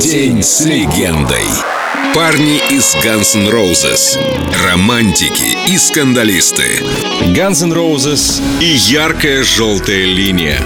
День с легендой. Парни из Guns N' Roses. Романтики и скандалисты. Guns N' Roses И яркая желтая линия.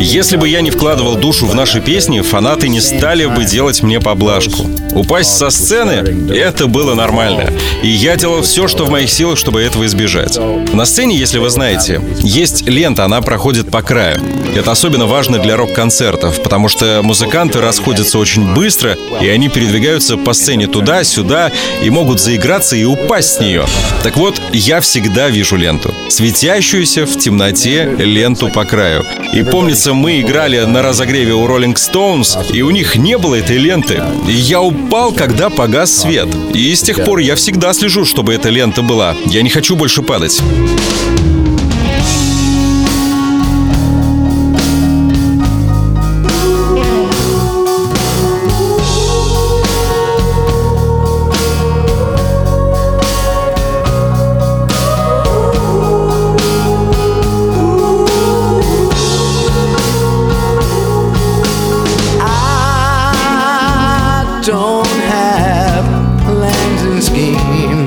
Если бы я не вкладывал душу в наши песни, фанаты не стали бы делать мне поблажку. Упасть со сцены — это было нормально. И я делал все, что в моих силах, чтобы этого избежать. На сцене, если вы знаете, есть лента, она проходит по краю. Это особенно важно для рок-концертов, потому что музыканты расходятся очень быстро, и они передвигаются по сцене туда-сюда и могут заиграться и упасть с нее. Так вот, я всегда вижу ленту. Светящуюся в темноте ленту по краю. Помнится, мы играли на разогреве у Rolling Stones, и у них не было этой ленты. И я упал, когда погас свет. И с тех пор я всегда слежу, чтобы эта лента была. Я не хочу больше падать. Have plans and schemes,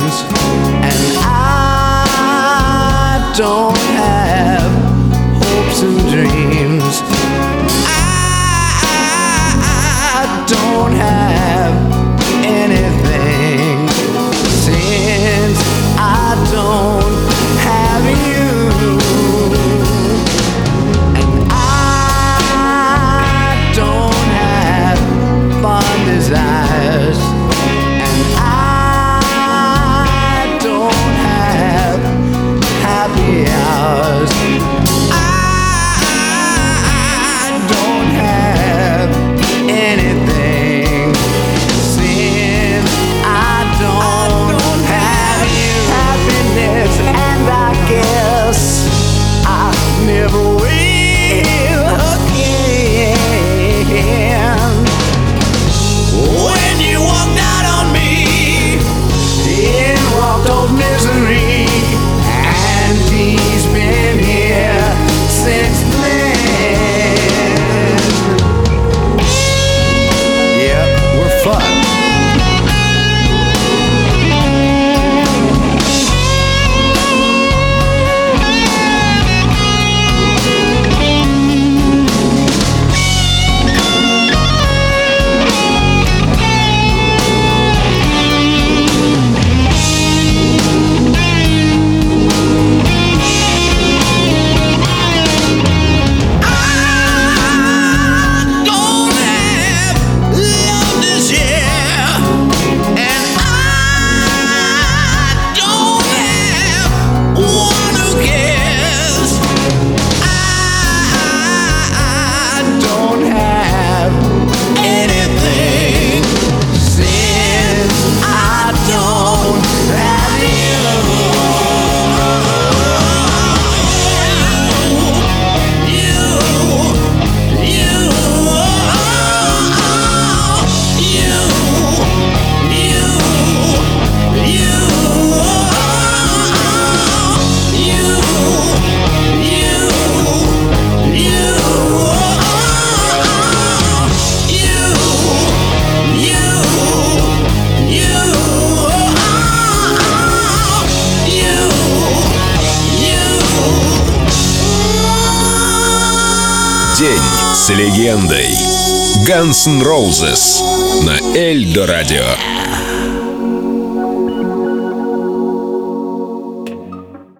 с легендой. Guns N' Roses на Эльдо Радио.